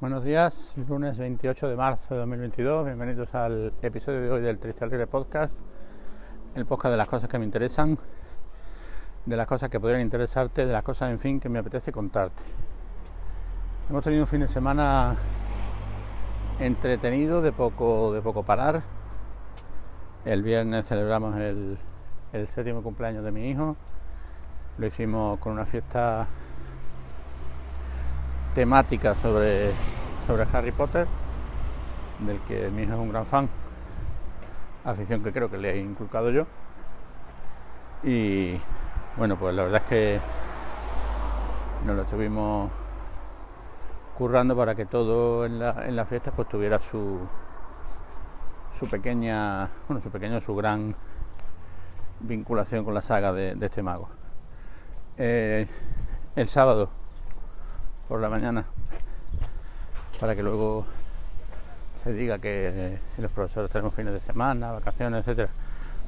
Buenos días, lunes 28 de marzo de 2022. Bienvenidos al episodio de hoy del Triste Alegre Podcast, el podcast de las cosas que me interesan, de las cosas que podrían interesarte, de las cosas, en fin, que me apetece contarte. Hemos tenido un fin de semana entretenido, de poco, de poco parar. El viernes celebramos el, el séptimo cumpleaños de mi hijo. Lo hicimos con una fiesta temática sobre, sobre Harry Potter, del que mi hijo es un gran fan, afición que creo que le he inculcado yo. Y bueno, pues la verdad es que nos lo estuvimos currando para que todo en la, fiesta pues tuviera su, su pequeña, bueno, su pequeña, su gran vinculación con la saga de, de este mago. Eh, el sábado por la mañana para que luego se diga que eh, si los profesores tenemos fines de semana, vacaciones, etcétera,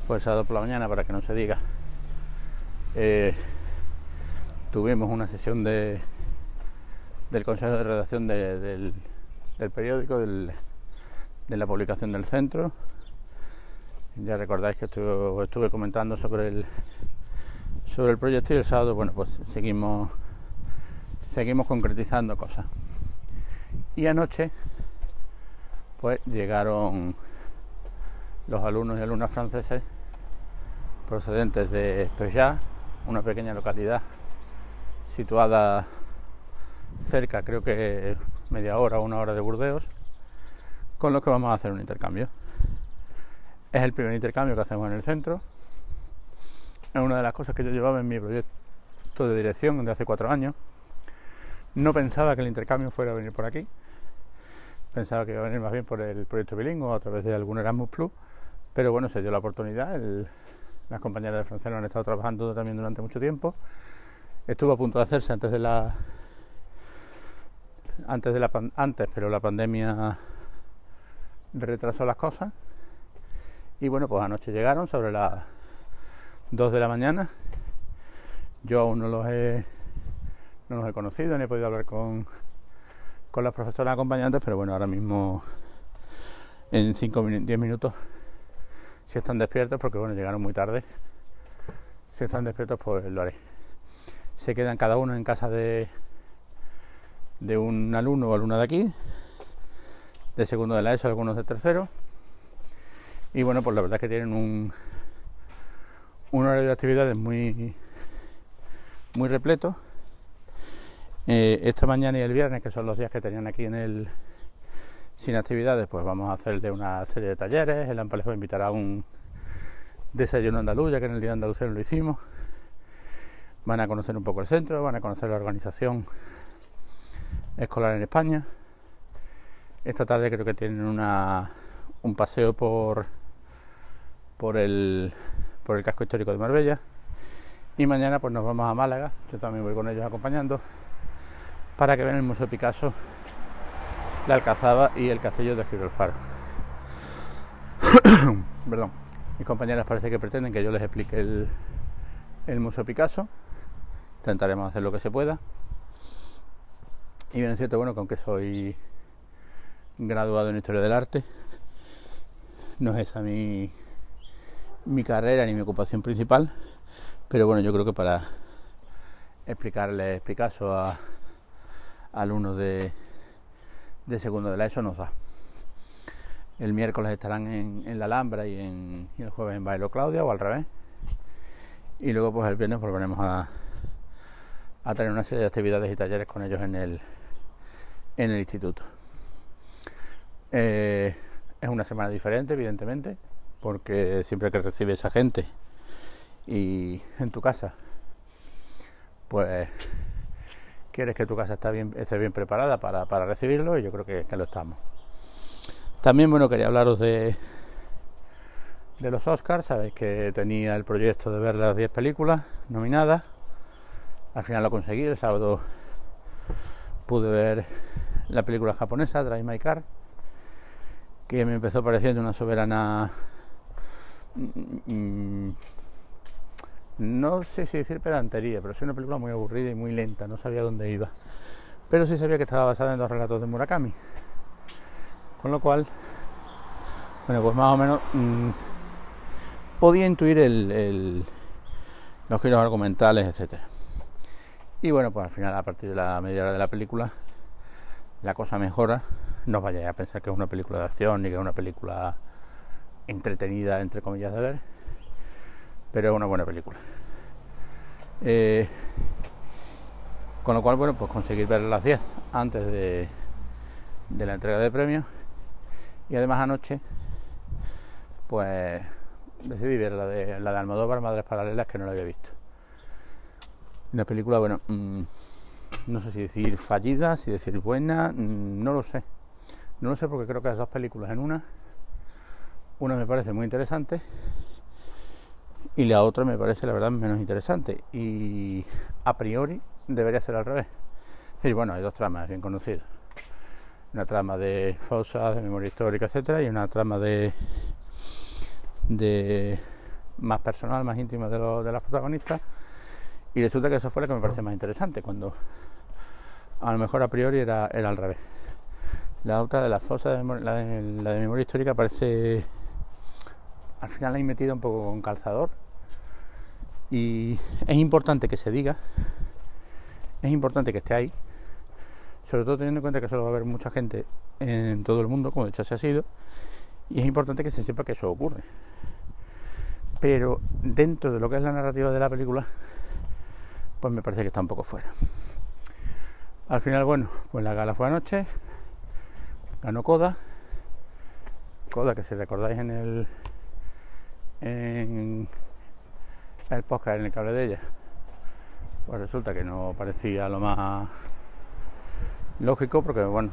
pues sábado por la mañana para que no se diga. Eh, tuvimos una sesión de, del consejo de redacción de, del, del, periódico, de la publicación del centro. Ya recordáis que estuve, estuve comentando sobre el sobre el proyecto y el sábado, bueno, pues seguimos seguimos concretizando cosas. Y anoche, pues llegaron los alumnos y alumnas franceses procedentes de Peugeot, una pequeña localidad situada cerca, creo que media hora o una hora de Burdeos, con los que vamos a hacer un intercambio. Es el primer intercambio que hacemos en el centro. Es una de las cosas que yo llevaba en mi proyecto de dirección de hace cuatro años no pensaba que el intercambio fuera a venir por aquí. Pensaba que iba a venir más bien por el proyecto bilingüe a través de algún Erasmus Plus. Pero bueno, se dio la oportunidad. Las compañeras de francés han estado trabajando también durante mucho tiempo. Estuvo a punto de hacerse antes de la antes de la antes, pero la pandemia retrasó las cosas. Y bueno, pues anoche llegaron sobre las 2 de la mañana. Yo aún no los he no los he conocido ni he podido hablar con, con las profesoras acompañantes, pero bueno, ahora mismo en 5 10 minutos, si están despiertos, porque bueno, llegaron muy tarde, si están despiertos, pues lo haré. Se quedan cada uno en casa de, de un alumno o alumna de aquí, de segundo de la ESO, algunos de tercero. Y bueno, pues la verdad es que tienen un, un horario de actividades muy, muy repleto eh, esta mañana y el viernes, que son los días que tenían aquí en el sin actividades, pues vamos a hacerle una serie de talleres. El AMPA les va a invitar a un desayuno andaluz, ya que en el día de Andalucía lo hicimos. Van a conocer un poco el centro, van a conocer la organización escolar en España. Esta tarde creo que tienen un paseo por, por, el, por el casco histórico de Marbella. Y mañana pues nos vamos a Málaga, yo también voy con ellos acompañando para que vean el Museo Picasso, la Alcazaba y el Castillo de Gibraltar. Perdón, mis compañeras parece que pretenden que yo les explique el, el Museo Picasso. Intentaremos hacer lo que se pueda. Y bien es cierto, bueno, que aunque soy graduado en Historia del Arte, no es esa mi, mi carrera ni mi ocupación principal, pero bueno, yo creo que para explicarles Picasso a alumnos de, de segundo de la ESO nos da. El miércoles estarán en, en la Alhambra y, en, el jueves en Bailo Claudia o al revés. Y luego pues el viernes volveremos a, a tener una serie de actividades y talleres con ellos en el, en el instituto. Eh, es una semana diferente, evidentemente, porque siempre que recibes a gente y en tu casa, pues quieres que tu casa esté bien, esté bien preparada para, recibirlo y yo creo que, lo estamos. También, bueno, quería hablaros de, de los Oscars. Sabéis que tenía el proyecto de ver las 10 películas nominadas. Al final lo conseguí. El sábado pude ver la película japonesa, Drive My Car, que me empezó pareciendo una soberana... Mm, no sé si decir pedantería, pero es una película muy aburrida y muy lenta, no sabía dónde iba. pero sí sabía que estaba basada en dos relatos de Murakami. Con lo cual, bueno, pues más o menos mmm, podía intuir el, los giros argumentales, etcétera. Y bueno, pues al final, a partir de la media hora de la película, la cosa mejora. No vayáis a pensar que es una película de acción ni que es una película entretenida, entre comillas, de ver, pero es una buena película. Eh, con lo cual, bueno, pues conseguir ver las 10 antes de, de la entrega de premios. Y además anoche, pues decidí ver la de, la de Almodóvar, Madres Paralelas, que no la había visto. Una película, bueno, mmm, no sé si decir fallida, si decir buena, mmm, no lo sé. No lo sé porque creo que hay dos películas en una. Una me parece muy interesante y la otra me parece la verdad menos interesante. Y a priori debería ser al revés. Y bueno, hay dos tramas bien conocidas. Una trama de fosas, de memoria histórica, etcétera, y una trama de, de más personal, más íntima de, lo, de las protagonistas. Y resulta que eso fue lo que me parece más interesante, cuando a lo mejor a priori era, al revés. La otra de las fosas, de, la, de, la de memoria histórica, parece. Al final la he metido un poco con calzador. Y es importante que se diga, es importante que esté ahí, sobre todo teniendo en cuenta que solo va a haber mucha gente en todo el mundo, como de hecho se ha sido, y es importante que se sepa que eso ocurre. Pero dentro de lo que es la narrativa de la película, pues me parece que está un poco fuera. Al final, bueno, pues la gala fue anoche, ganó Coda, Coda que si recordáis en el en el podcast en el que hablé de ella, pues resulta que no parecía lo más lógico porque bueno,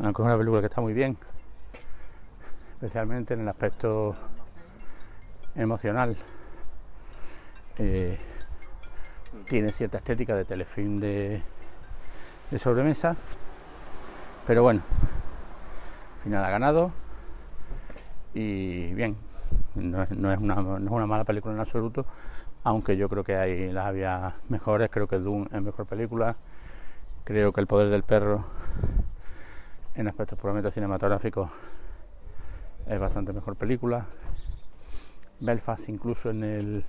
es una película que está muy bien, especialmente en el aspecto emocional. Eh, tiene cierta estética de telefilm de, de sobremesa, pero bueno, al final ha ganado y bien, no es, no es, una, no es una mala película en absoluto, aunque yo creo que hay las había mejores, creo que Doom es mejor película, creo que El Poder del Perro en aspectos puramente cinematográficos es bastante mejor película, Belfast incluso en el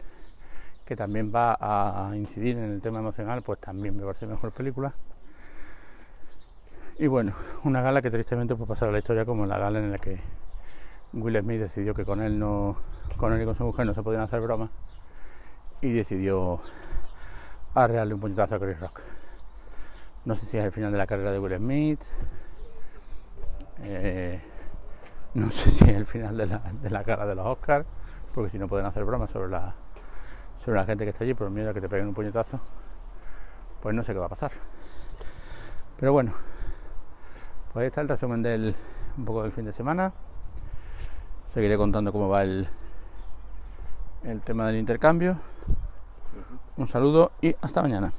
que también va a incidir en el tema emocional, pues también me parece mejor película. Y bueno, una gala que tristemente pues pasar a la historia como la gala en la que Will Smith decidió que con él no, con él y con su mujer no se podían hacer bromas y decidió arrearle un puñetazo a Chris Rock. No sé si es el final de la carrera de Will Smith, eh, no sé si es el final de la, de cara de los Oscars, porque si no pueden hacer bromas sobre la, sobre la gente que está allí por miedo a que te peguen un puñetazo, pues no sé qué va a pasar. Pero bueno, pues ahí está el resumen del un poco del fin de semana. Seguiré contando cómo va el, el tema del intercambio. Un saludo y hasta mañana.